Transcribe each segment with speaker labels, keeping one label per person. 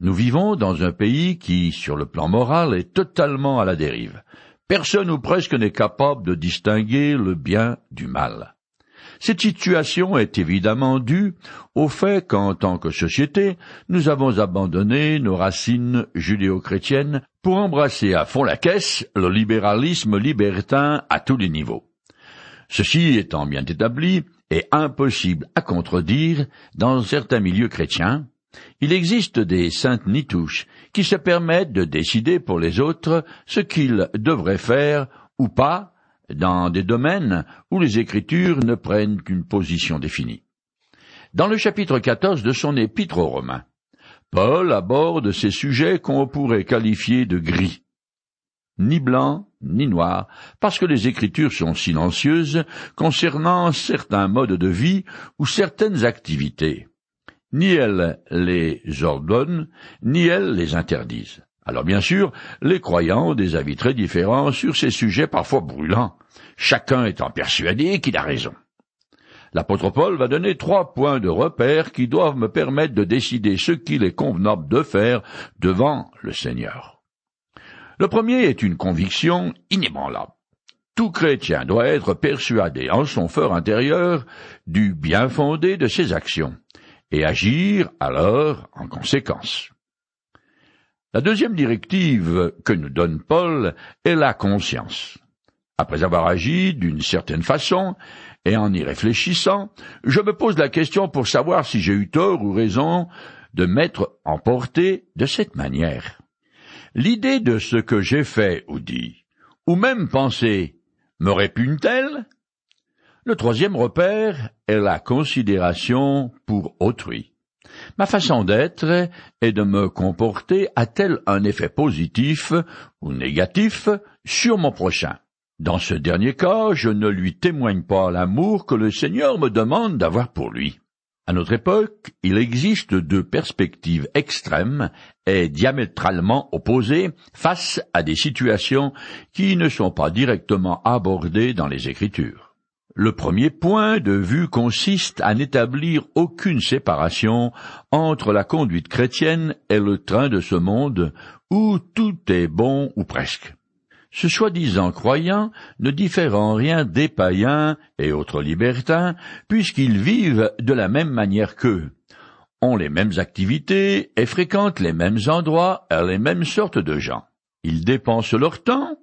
Speaker 1: Nous vivons dans un pays qui, sur le plan moral, est totalement à la dérive. Personne ou presque n'est capable de distinguer le bien du mal. Cette situation est évidemment due au fait qu'en tant que société, nous avons abandonné nos racines judéo-chrétiennes pour embrasser à fond la caisse le libéralisme libertin à tous les niveaux. Ceci étant bien établi et impossible à contredire dans certains milieux chrétiens, il existe des saintes nitouches qui se permettent de décider pour les autres ce qu'ils devraient faire ou pas dans des domaines où les Écritures ne prennent qu'une position définie. Dans le chapitre 14 de son épître aux Romains, Paul aborde ces sujets qu'on pourrait qualifier de gris. Ni blanc, ni noir, parce que les Écritures sont silencieuses concernant certains modes de vie ou certaines activités. Ni elles les ordonnent, ni elles les interdisent. Alors bien sûr, les croyants ont des avis très différents sur ces sujets parfois brûlants, chacun étant persuadé qu'il a raison. L'apôtre Paul va donner trois points de repère qui doivent me permettre de décider ce qu'il est convenable de faire devant le Seigneur. Le premier est une conviction inébranlable. Tout chrétien doit être persuadé en son fort intérieur du bien fondé de ses actions, et agir alors en conséquence. La deuxième directive que nous donne Paul est la conscience. Après avoir agi d'une certaine façon, et en y réfléchissant, je me pose la question pour savoir si j'ai eu tort ou raison de m'être emporté de cette manière. L'idée de ce que j'ai fait ou dit, ou même pensé, me répugne-t-elle? Le troisième repère est la considération pour autrui. Ma façon d'être et de me comporter a-t-elle un effet positif ou négatif sur mon prochain Dans ce dernier cas, je ne lui témoigne pas l'amour que le Seigneur me demande d'avoir pour lui. À notre époque, il existe deux perspectives extrêmes et diamétralement opposées face à des situations qui ne sont pas directement abordées dans les Écritures. Le premier point de vue consiste à n'établir aucune séparation entre la conduite chrétienne et le train de ce monde où tout est bon ou presque. Ce soi-disant croyant ne diffère en rien des païens et autres libertins, puisqu'ils vivent de la même manière qu'eux, ont les mêmes activités et fréquentent les mêmes endroits et les mêmes sortes de gens. Ils dépensent leur temps,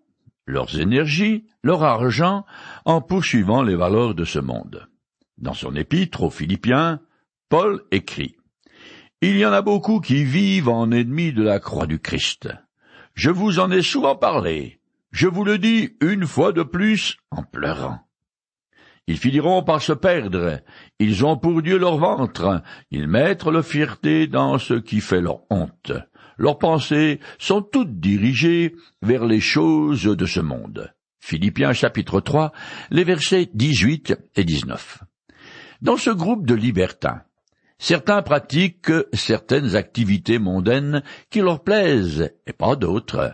Speaker 1: leurs énergies, leur argent, en poursuivant les valeurs de ce monde. Dans son épître aux Philippiens, Paul écrit Il y en a beaucoup qui vivent en ennemis de la croix du Christ. Je vous en ai souvent parlé. Je vous le dis une fois de plus en pleurant. Ils finiront par se perdre. Ils ont pour Dieu leur ventre. Ils mettent leur fierté dans ce qui fait leur honte. Leurs pensées sont toutes dirigées vers les choses de ce monde. Philippiens chapitre 3, les versets 18 et 19. Dans ce groupe de libertins, certains pratiquent certaines activités mondaines qui leur plaisent et pas d'autres.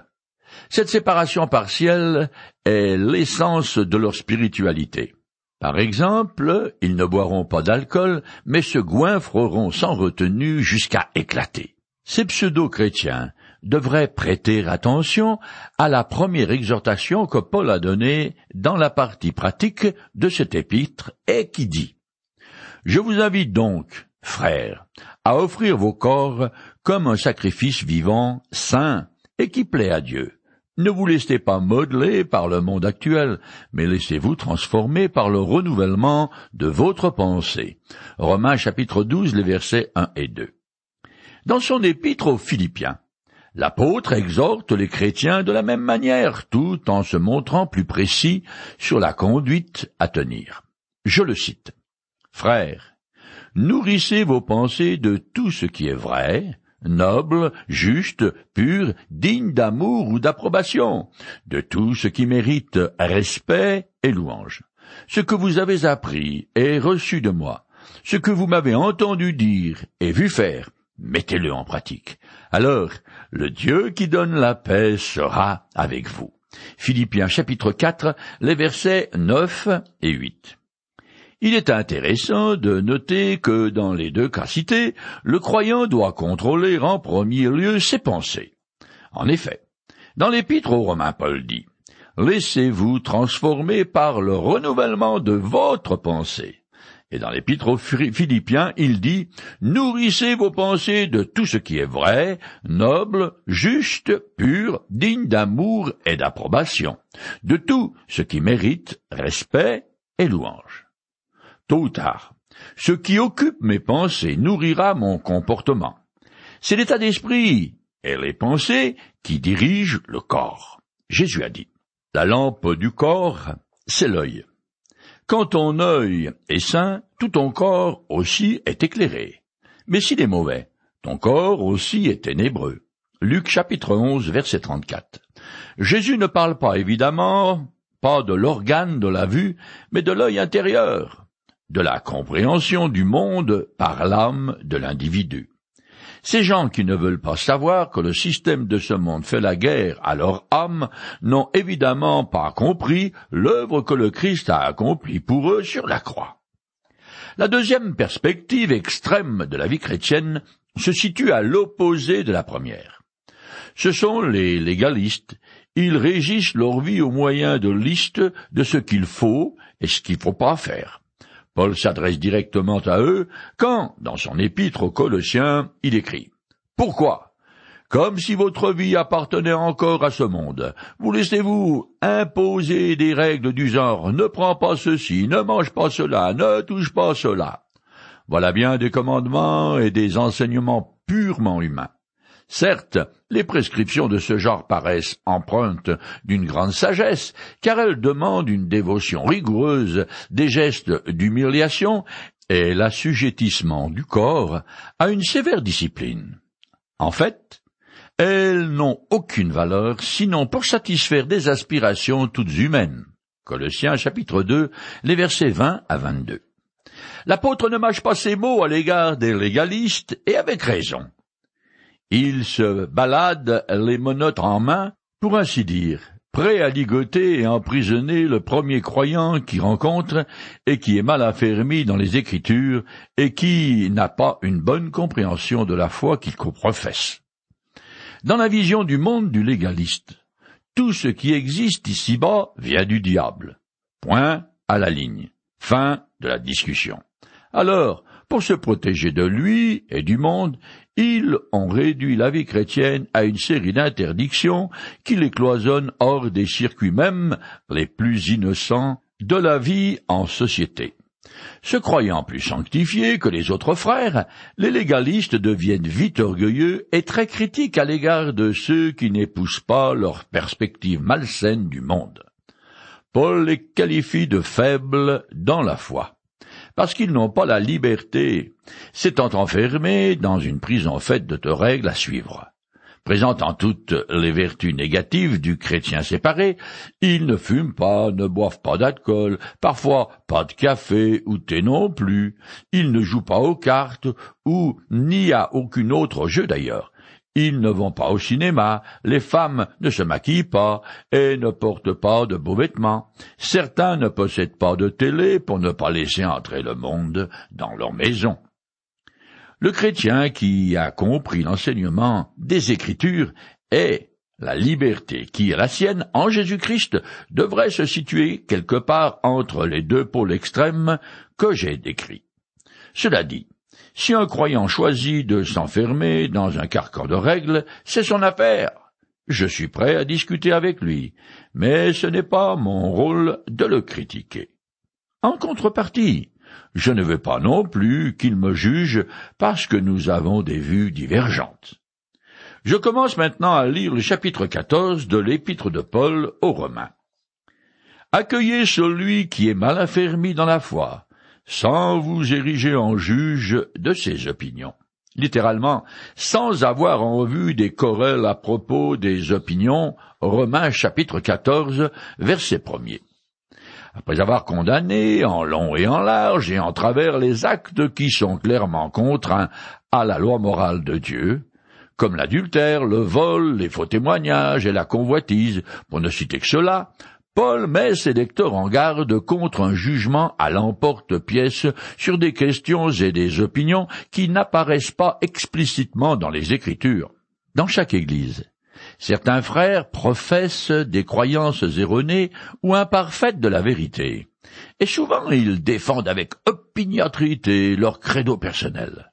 Speaker 1: Cette séparation partielle est l'essence de leur spiritualité. Par exemple, ils ne boiront pas d'alcool, mais se goinfreront sans retenue jusqu'à éclater. Ces pseudo-chrétiens devraient prêter attention à la première exhortation que Paul a donnée dans la partie pratique de cet épître et qui dit Je vous invite donc, frères, à offrir vos corps comme un sacrifice vivant, saint et qui plaît à Dieu. Ne vous laissez pas modeler par le monde actuel, mais laissez-vous transformer par le renouvellement de votre pensée. Romains chapitre 12, les versets 1 et 2. Dans son épître aux Philippiens, l'apôtre exhorte les chrétiens de la même manière, tout en se montrant plus précis sur la conduite à tenir. Je le cite. Frères, nourrissez vos pensées de tout ce qui est vrai, noble, juste, pur, digne d'amour ou d'approbation, de tout ce qui mérite respect et louange. Ce que vous avez appris et reçu de moi, ce que vous m'avez entendu dire et vu faire, mettez-le en pratique. Alors, le Dieu qui donne la paix sera avec vous. Philippiens chapitre 4, les versets 9 et 8. Il est intéressant de noter que dans les deux cas cités, le croyant doit contrôler en premier lieu ses pensées. En effet, dans l'épître aux Romains, Paul dit Laissez-vous transformer par le renouvellement de votre pensée. Et dans l'épître aux Philippiens, il dit Nourrissez vos pensées de tout ce qui est vrai, noble, juste, pur, digne d'amour et d'approbation, de tout ce qui mérite respect et louange. Tôt ou tard, ce qui occupe mes pensées nourrira mon comportement. C'est l'état d'esprit et les pensées qui dirigent le corps. Jésus a dit La lampe du corps, c'est l'œil. Quand ton œil est sain, tout ton corps aussi est éclairé. Mais s'il est mauvais, ton corps aussi est ténébreux. Luc chapitre 11 verset 34. Jésus ne parle pas évidemment pas de l'organe de la vue, mais de l'œil intérieur, de la compréhension du monde par l'âme de l'individu. Ces gens qui ne veulent pas savoir que le système de ce monde fait la guerre à leur âme n'ont évidemment pas compris l'œuvre que le Christ a accomplie pour eux sur la croix. La deuxième perspective extrême de la vie chrétienne se situe à l'opposé de la première. Ce sont les légalistes. Ils régissent leur vie au moyen de listes de ce qu'il faut et ce qu'il ne faut pas faire. Paul s'adresse directement à eux quand, dans son épître aux Colossiens, il écrit Pourquoi? Comme si votre vie appartenait encore à ce monde, vous laissez-vous imposer des règles du genre ne prends pas ceci, ne mange pas cela, ne touche pas cela. Voilà bien des commandements et des enseignements purement humains. Certes, les prescriptions de ce genre paraissent empreintes d'une grande sagesse, car elles demandent une dévotion rigoureuse, des gestes d'humiliation et l'assujettissement du corps à une sévère discipline. En fait, elles n'ont aucune valeur sinon pour satisfaire des aspirations toutes humaines. Colossiens chapitre 2, les versets 20 à 22. L'apôtre ne mâche pas ses mots à l'égard des légalistes, et avec raison. Il se balade les menottes en main, pour ainsi dire, prêt à ligoter et emprisonner le premier croyant qu'il rencontre et qui est mal affermi dans les Écritures et qui n'a pas une bonne compréhension de la foi qu'il professe. Dans la vision du monde du légaliste, tout ce qui existe ici-bas vient du diable. Point à la ligne. Fin de la discussion. Alors, pour se protéger de lui et du monde, ils ont réduit la vie chrétienne à une série d'interdictions qui les cloisonnent hors des circuits même les plus innocents de la vie en société. Se croyant plus sanctifiés que les autres frères, les légalistes deviennent vite orgueilleux et très critiques à l'égard de ceux qui n'épousent pas leur perspective malsaine du monde. Paul les qualifie de faibles dans la foi parce qu'ils n'ont pas la liberté, s'étant enfermés dans une prison faite de règles à suivre. Présentant toutes les vertus négatives du chrétien séparé, ils ne fument pas, ne boivent pas d'alcool, parfois pas de café ou thé non plus, ils ne jouent pas aux cartes, ou ni à aucun autre jeu d'ailleurs, ils ne vont pas au cinéma, les femmes ne se maquillent pas et ne portent pas de beaux vêtements. Certains ne possèdent pas de télé pour ne pas laisser entrer le monde dans leur maison. Le chrétien qui a compris l'enseignement des Écritures et la liberté qui est la sienne en Jésus-Christ devrait se situer quelque part entre les deux pôles extrêmes que j'ai décrits. Cela dit, si un croyant choisit de s'enfermer dans un carcan de règles, c'est son affaire. Je suis prêt à discuter avec lui, mais ce n'est pas mon rôle de le critiquer. En contrepartie, je ne veux pas non plus qu'il me juge parce que nous avons des vues divergentes. Je commence maintenant à lire le chapitre 14 de l'épître de Paul aux Romains. Accueillez celui qui est mal affermi dans la foi, sans vous ériger en juge de ses opinions. Littéralement, sans avoir en vue des querelles à propos des opinions, Romains chapitre 14, verset 1 Après avoir condamné en long et en large et en travers les actes qui sont clairement contraints à la loi morale de Dieu, comme l'adultère, le vol, les faux témoignages et la convoitise, pour ne citer que cela, Paul met ses lecteurs en garde contre un jugement à l'emporte-pièce sur des questions et des opinions qui n'apparaissent pas explicitement dans les Écritures. Dans chaque Église, certains frères professent des croyances erronées ou imparfaites de la vérité, et souvent ils défendent avec opiniâtreté leur credo personnel.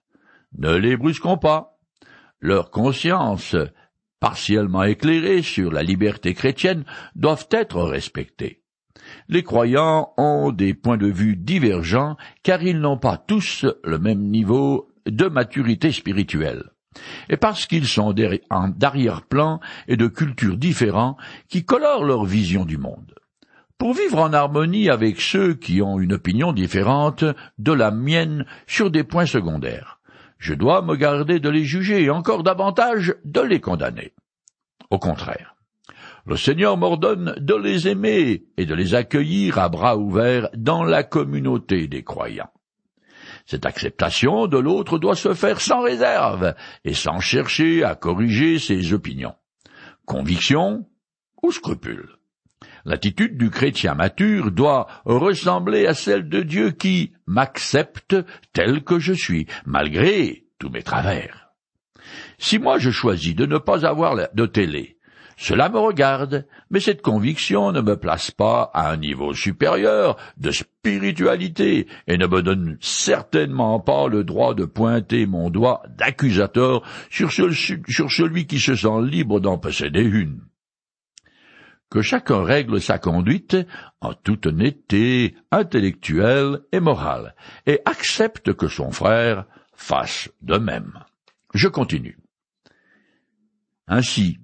Speaker 1: Ne les brusquons pas. Leur conscience partiellement éclairés sur la liberté chrétienne doivent être respectés. Les croyants ont des points de vue divergents car ils n'ont pas tous le même niveau de maturité spirituelle. Et parce qu'ils sont d'arrière-plan et de cultures différents qui colorent leur vision du monde. Pour vivre en harmonie avec ceux qui ont une opinion différente de la mienne sur des points secondaires je dois me garder de les juger et encore davantage de les condamner. Au contraire, le Seigneur m'ordonne de les aimer et de les accueillir à bras ouverts dans la communauté des croyants. Cette acceptation de l'autre doit se faire sans réserve et sans chercher à corriger ses opinions, conviction ou scrupules. L'attitude du chrétien mature doit ressembler à celle de Dieu qui m'accepte tel que je suis, malgré tous mes travers. Si moi je choisis de ne pas avoir de télé, cela me regarde, mais cette conviction ne me place pas à un niveau supérieur de spiritualité et ne me donne certainement pas le droit de pointer mon doigt d'accusateur sur, celui qui se sent libre d'en posséder une que chacun règle sa conduite en toute honnêteté intellectuelle et morale, et accepte que son frère fasse de même. Je continue. Ainsi,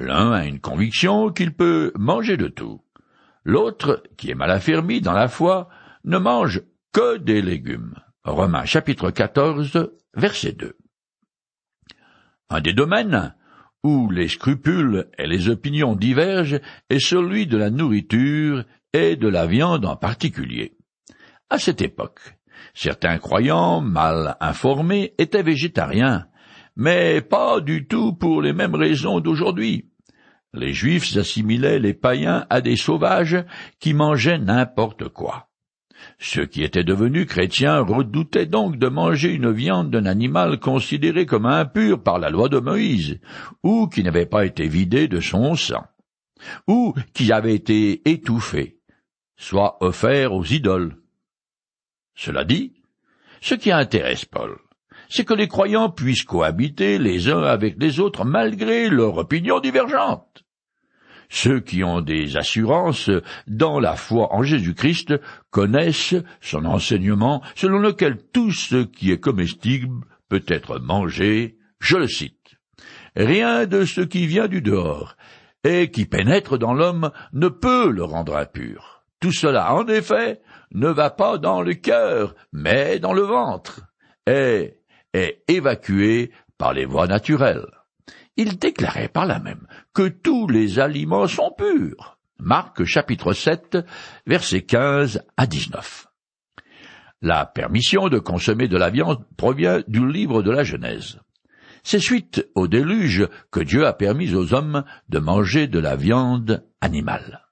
Speaker 1: l'un a une conviction qu'il peut manger de tout. L'autre, qui est mal affermi dans la foi, ne mange que des légumes. Romains chapitre 14, verset 2. Un des domaines où les scrupules et les opinions divergent est celui de la nourriture et de la viande en particulier. À cette époque, certains croyants mal informés étaient végétariens, mais pas du tout pour les mêmes raisons d'aujourd'hui. Les Juifs assimilaient les païens à des sauvages qui mangeaient n'importe quoi. Ceux qui étaient devenus chrétiens redoutaient donc de manger une viande d'un animal considéré comme impur par la loi de Moïse, ou qui n'avait pas été vidé de son sang, ou qui avait été étouffé, soit offert aux idoles. Cela dit, ce qui intéresse Paul, c'est que les croyants puissent cohabiter les uns avec les autres malgré leurs opinions divergentes. Ceux qui ont des assurances dans la foi en Jésus-Christ connaissent son enseignement selon lequel tout ce qui est comestible peut être mangé, je le cite. Rien de ce qui vient du dehors et qui pénètre dans l'homme ne peut le rendre impur. Tout cela, en effet, ne va pas dans le cœur, mais dans le ventre, et est évacué par les voies naturelles il déclarait par là même que tous les aliments sont purs. Marc chapitre 7, versets 15 à 19. La permission de consommer de la viande provient du livre de la Genèse. C'est suite au déluge que Dieu a permis aux hommes de manger de la viande animale.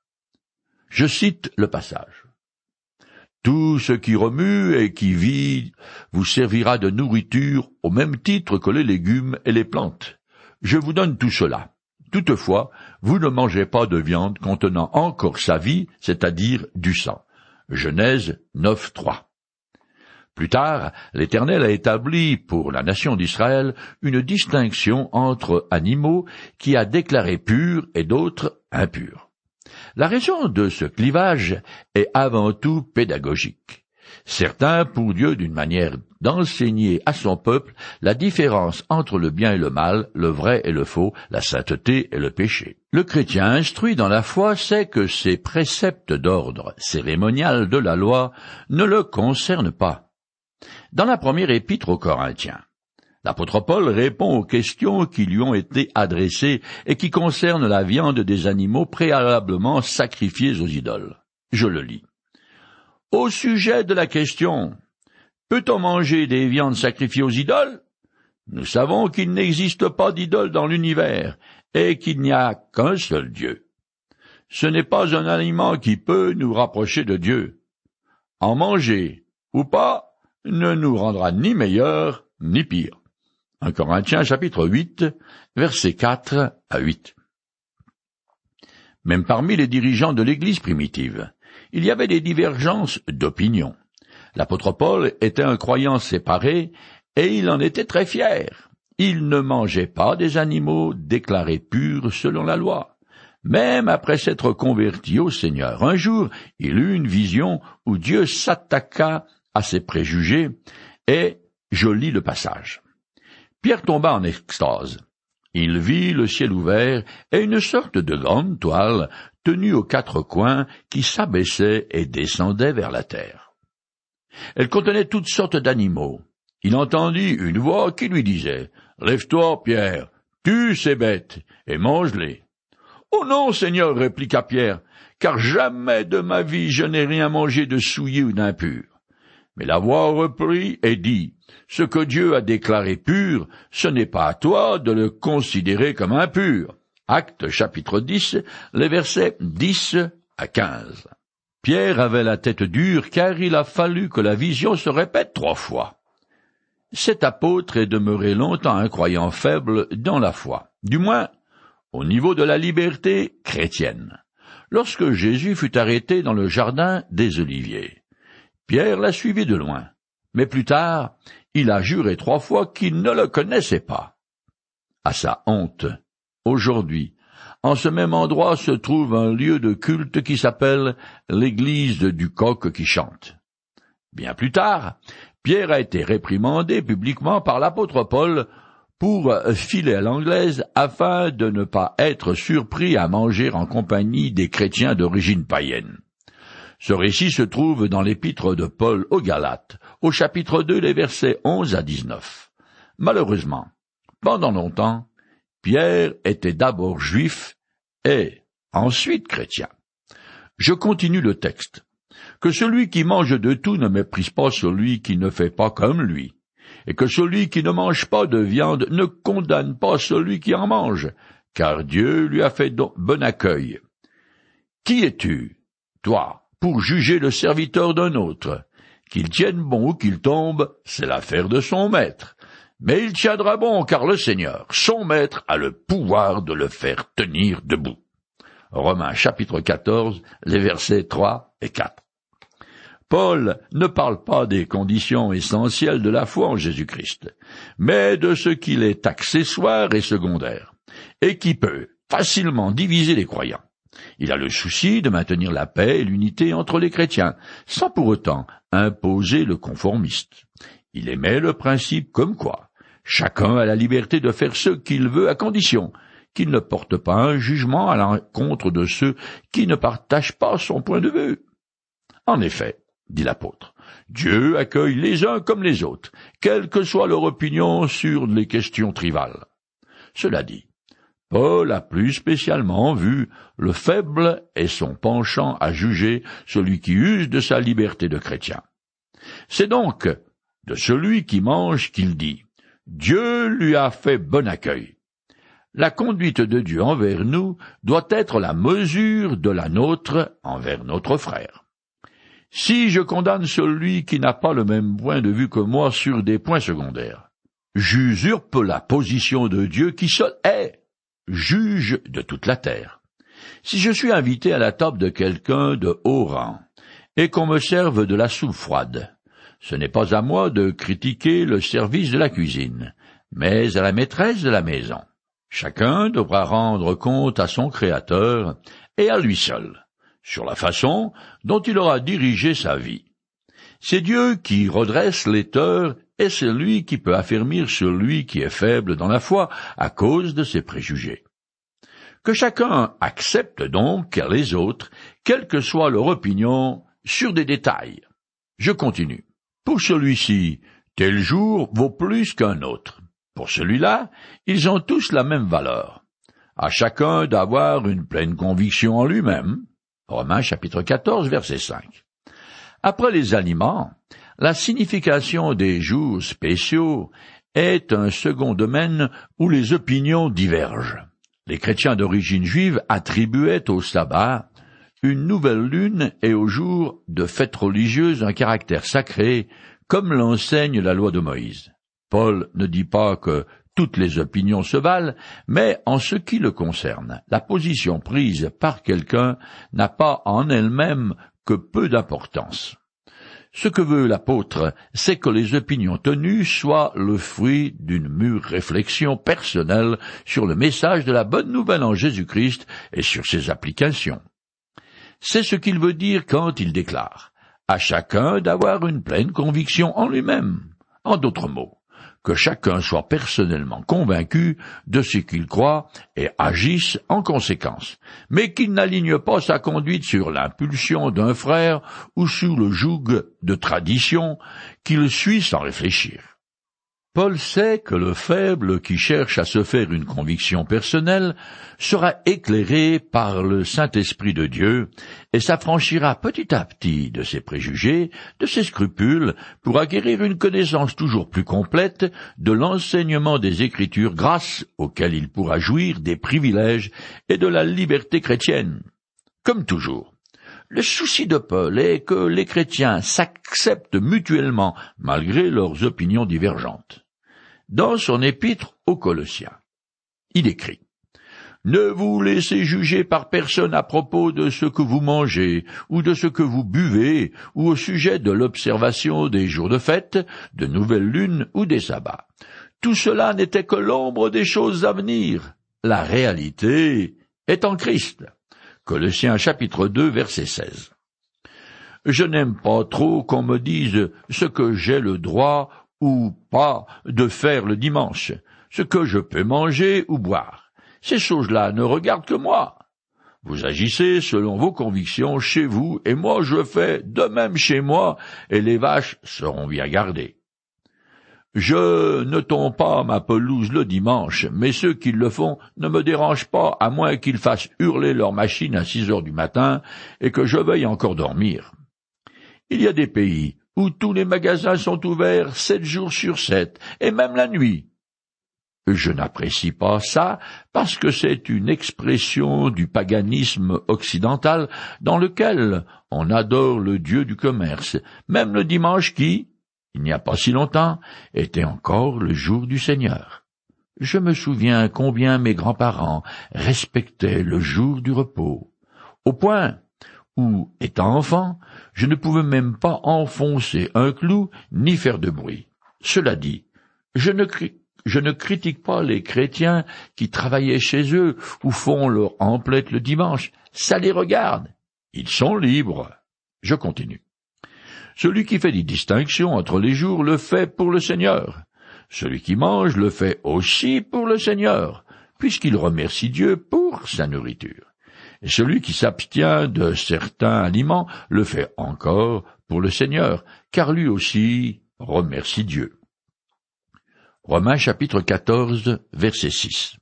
Speaker 1: Je cite le passage. Tout ce qui remue et qui vit vous servira de nourriture au même titre que les légumes et les plantes. Je vous donne tout cela. Toutefois, vous ne mangez pas de viande contenant encore sa vie, c'est-à-dire du sang. Genèse 9, 3. Plus tard, l'Éternel a établi pour la nation d'Israël une distinction entre animaux qui a déclaré purs et d'autres impurs. La raison de ce clivage est avant tout pédagogique. Certains, pour Dieu d'une manière d'enseigner à son peuple la différence entre le bien et le mal, le vrai et le faux, la sainteté et le péché. Le chrétien instruit dans la foi sait que ces préceptes d'ordre cérémonial de la loi ne le concernent pas. Dans la première épître aux Corinthiens, l'apôtre Paul répond aux questions qui lui ont été adressées et qui concernent la viande des animaux préalablement sacrifiés aux idoles. Je le lis. Au sujet de la question Peut-on manger des viandes sacrifiées aux idoles? Nous savons qu'il n'existe pas d'idoles dans l'univers, et qu'il n'y a qu'un seul Dieu. ce n'est pas un aliment qui peut nous rapprocher de Dieu. En manger ou pas ne nous rendra ni meilleur ni pire. 1 Corinthiens chapitre 8, versets 4 à 8. Même parmi les dirigeants de l'Église primitive, il y avait des divergences d'opinion. L'apôtre Paul était un croyant séparé et il en était très fier. Il ne mangeait pas des animaux déclarés purs selon la loi. Même après s'être converti au Seigneur, un jour, il eut une vision où Dieu s'attaqua à ses préjugés, et je lis le passage. Pierre tomba en extase. Il vit le ciel ouvert et une sorte de grande toile tenue aux quatre coins qui s'abaissait et descendait vers la terre. Elle contenait toutes sortes d'animaux. Il entendit une voix qui lui disait Lève-toi, Pierre, tue ces bêtes et mange-les. Oh non, Seigneur, répliqua Pierre, car jamais de ma vie je n'ai rien mangé de souillé ou d'impur. Mais la voix reprit et dit, Ce que Dieu a déclaré pur, ce n'est pas à toi de le considérer comme impur. Acte chapitre 10, les versets 10 à 15. Pierre avait la tête dure car il a fallu que la vision se répète trois fois. Cet apôtre est demeuré longtemps un croyant faible dans la foi. Du moins, au niveau de la liberté chrétienne, lorsque Jésus fut arrêté dans le jardin des Oliviers. Pierre l'a suivi de loin, mais plus tard, il a juré trois fois qu'il ne le connaissait pas. À sa honte, aujourd'hui, en ce même endroit se trouve un lieu de culte qui s'appelle l'église du coq qui chante. Bien plus tard, Pierre a été réprimandé publiquement par l'apôtre Paul pour filer à l'anglaise afin de ne pas être surpris à manger en compagnie des chrétiens d'origine païenne. Ce récit se trouve dans l'épître de Paul aux Galates, au chapitre 2, les versets 11 à 19. Malheureusement, pendant longtemps, Pierre était d'abord juif et ensuite chrétien. Je continue le texte. Que celui qui mange de tout ne méprise pas celui qui ne fait pas comme lui et que celui qui ne mange pas de viande ne condamne pas celui qui en mange, car Dieu lui a fait bon accueil. Qui es-tu, toi, pour juger le serviteur d'un autre? Qu'il tienne bon ou qu'il tombe, c'est l'affaire de son maître. Mais il tiendra bon, car le Seigneur, son maître, a le pouvoir de le faire tenir debout. Romains chapitre 14, les versets 3 et 4. Paul ne parle pas des conditions essentielles de la foi en Jésus-Christ, mais de ce qu'il est accessoire et secondaire, et qui peut facilement diviser les croyants. Il a le souci de maintenir la paix et l'unité entre les chrétiens, sans pour autant imposer le conformiste. Il émet le principe comme quoi chacun a la liberté de faire ce qu'il veut à condition qu'il ne porte pas un jugement à l'encontre de ceux qui ne partagent pas son point de vue. En effet, dit l'apôtre. Dieu accueille les uns comme les autres, quelle que soit leur opinion sur les questions trivales. Cela dit, Paul a plus spécialement vu le faible et son penchant à juger celui qui use de sa liberté de chrétien. C'est donc de celui qui mange qu'il dit Dieu lui a fait bon accueil. La conduite de Dieu envers nous doit être la mesure de la nôtre envers notre frère. Si je condamne celui qui n'a pas le même point de vue que moi sur des points secondaires, j'usurpe la position de Dieu qui seul est juge de toute la terre. Si je suis invité à la table de quelqu'un de haut rang, et qu'on me serve de la soupe froide, ce n'est pas à moi de critiquer le service de la cuisine, mais à la maîtresse de la maison. Chacun devra rendre compte à son Créateur et à lui seul sur la façon dont il aura dirigé sa vie. C'est Dieu qui redresse les torts et c'est lui qui peut affermir celui qui est faible dans la foi à cause de ses préjugés. Que chacun accepte donc les autres, quelle que soit leur opinion, sur des détails. Je continue. Pour celui-ci, tel jour vaut plus qu'un autre. Pour celui-là, ils ont tous la même valeur. À chacun d'avoir une pleine conviction en lui-même, Romains chapitre 14 verset 5. Après les aliments, la signification des jours spéciaux est un second domaine où les opinions divergent. Les chrétiens d'origine juive attribuaient au sabbat une nouvelle lune et au jour de fête religieuse un caractère sacré, comme l'enseigne la loi de Moïse. Paul ne dit pas que toutes les opinions se valent, mais en ce qui le concerne, la position prise par quelqu'un n'a pas en elle-même que peu d'importance. Ce que veut l'apôtre, c'est que les opinions tenues soient le fruit d'une mûre réflexion personnelle sur le message de la bonne nouvelle en Jésus-Christ et sur ses applications. C'est ce qu'il veut dire quand il déclare à chacun d'avoir une pleine conviction en lui-même. En d'autres mots, que chacun soit personnellement convaincu de ce qu'il croit et agisse en conséquence, mais qu'il n'aligne pas sa conduite sur l'impulsion d'un frère ou sous le joug de tradition qu'il suit sans réfléchir. Paul sait que le faible qui cherche à se faire une conviction personnelle sera éclairé par le Saint-Esprit de Dieu et s'affranchira petit à petit de ses préjugés, de ses scrupules, pour acquérir une connaissance toujours plus complète de l'enseignement des Écritures grâce auquel il pourra jouir des privilèges et de la liberté chrétienne. Comme toujours, le souci de Paul est que les chrétiens s'acceptent mutuellement malgré leurs opinions divergentes dans son épître aux Colossiens. Il écrit Ne vous laissez juger par personne à propos de ce que vous mangez, ou de ce que vous buvez, ou au sujet de l'observation des jours de fête, de nouvelles lunes ou des sabbats. Tout cela n'était que l'ombre des choses à venir. La réalité est en Christ. Colossiens chapitre 2 verset 16. Je n'aime pas trop qu'on me dise ce que j'ai le droit ou pas de faire le dimanche, ce que je peux manger ou boire. Ces choses-là ne regardent que moi. Vous agissez selon vos convictions chez vous, et moi je fais de même chez moi, et les vaches seront bien gardées. Je ne tombe pas ma pelouse le dimanche, mais ceux qui le font ne me dérangent pas, à moins qu'ils fassent hurler leur machine à six heures du matin et que je veuille encore dormir. Il y a des pays où tous les magasins sont ouverts sept jours sur sept, et même la nuit. Je n'apprécie pas ça parce que c'est une expression du paganisme occidental dans lequel on adore le dieu du commerce, même le dimanche qui, il n'y a pas si longtemps, était encore le jour du Seigneur. Je me souviens combien mes grands-parents respectaient le jour du repos, au point où, étant enfant, je ne pouvais même pas enfoncer un clou ni faire de bruit. Cela dit, je ne, je ne critique pas les chrétiens qui travaillaient chez eux ou font leur emplette le dimanche. Ça les regarde. Ils sont libres. Je continue. Celui qui fait des distinctions entre les jours le fait pour le Seigneur. Celui qui mange le fait aussi pour le Seigneur, puisqu'il remercie Dieu pour sa nourriture celui qui s'abstient de certains aliments le fait encore pour le Seigneur, car lui aussi remercie Dieu. Romains chapitre 14 verset 6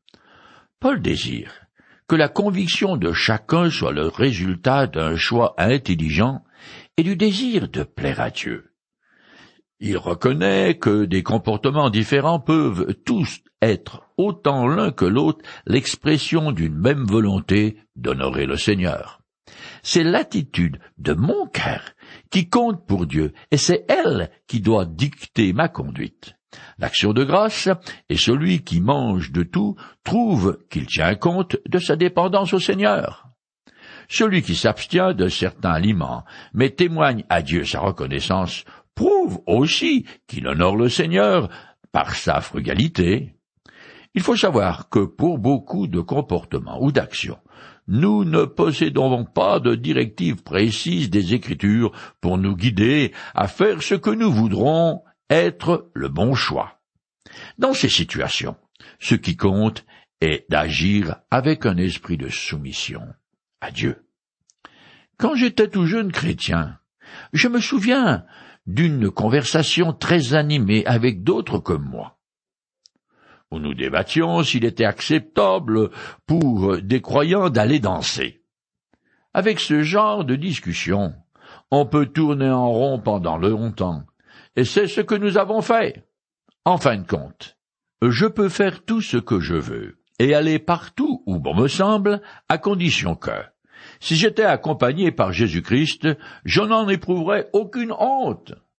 Speaker 1: Paul désire que la conviction de chacun soit le résultat d'un choix intelligent et du désir de plaire à Dieu. Il reconnaît que des comportements différents peuvent tous être, autant l'un que l'autre, l'expression d'une même volonté d'honorer le Seigneur. C'est l'attitude de mon cœur qui compte pour Dieu, et c'est elle qui doit dicter ma conduite. L'action de grâce, et celui qui mange de tout trouve qu'il tient compte de sa dépendance au Seigneur. Celui qui s'abstient de certains aliments, mais témoigne à Dieu sa reconnaissance, prouve aussi qu'il honore le Seigneur par sa frugalité. Il faut savoir que pour beaucoup de comportements ou d'actions, nous ne possédons pas de directives précises des Écritures pour nous guider à faire ce que nous voudrons être le bon choix. Dans ces situations, ce qui compte est d'agir avec un esprit de soumission à Dieu. Quand j'étais tout jeune chrétien, je me souviens d'une conversation très animée avec d'autres comme moi, où nous débattions s'il était acceptable pour des croyants d'aller danser. Avec ce genre de discussion, on peut tourner en rond pendant longtemps, et c'est ce que nous avons fait. En fin de compte, je peux faire tout ce que je veux, et aller partout ou bon me semble, à condition que, si j'étais accompagné par Jésus-Christ, je n'en éprouverais aucune honte.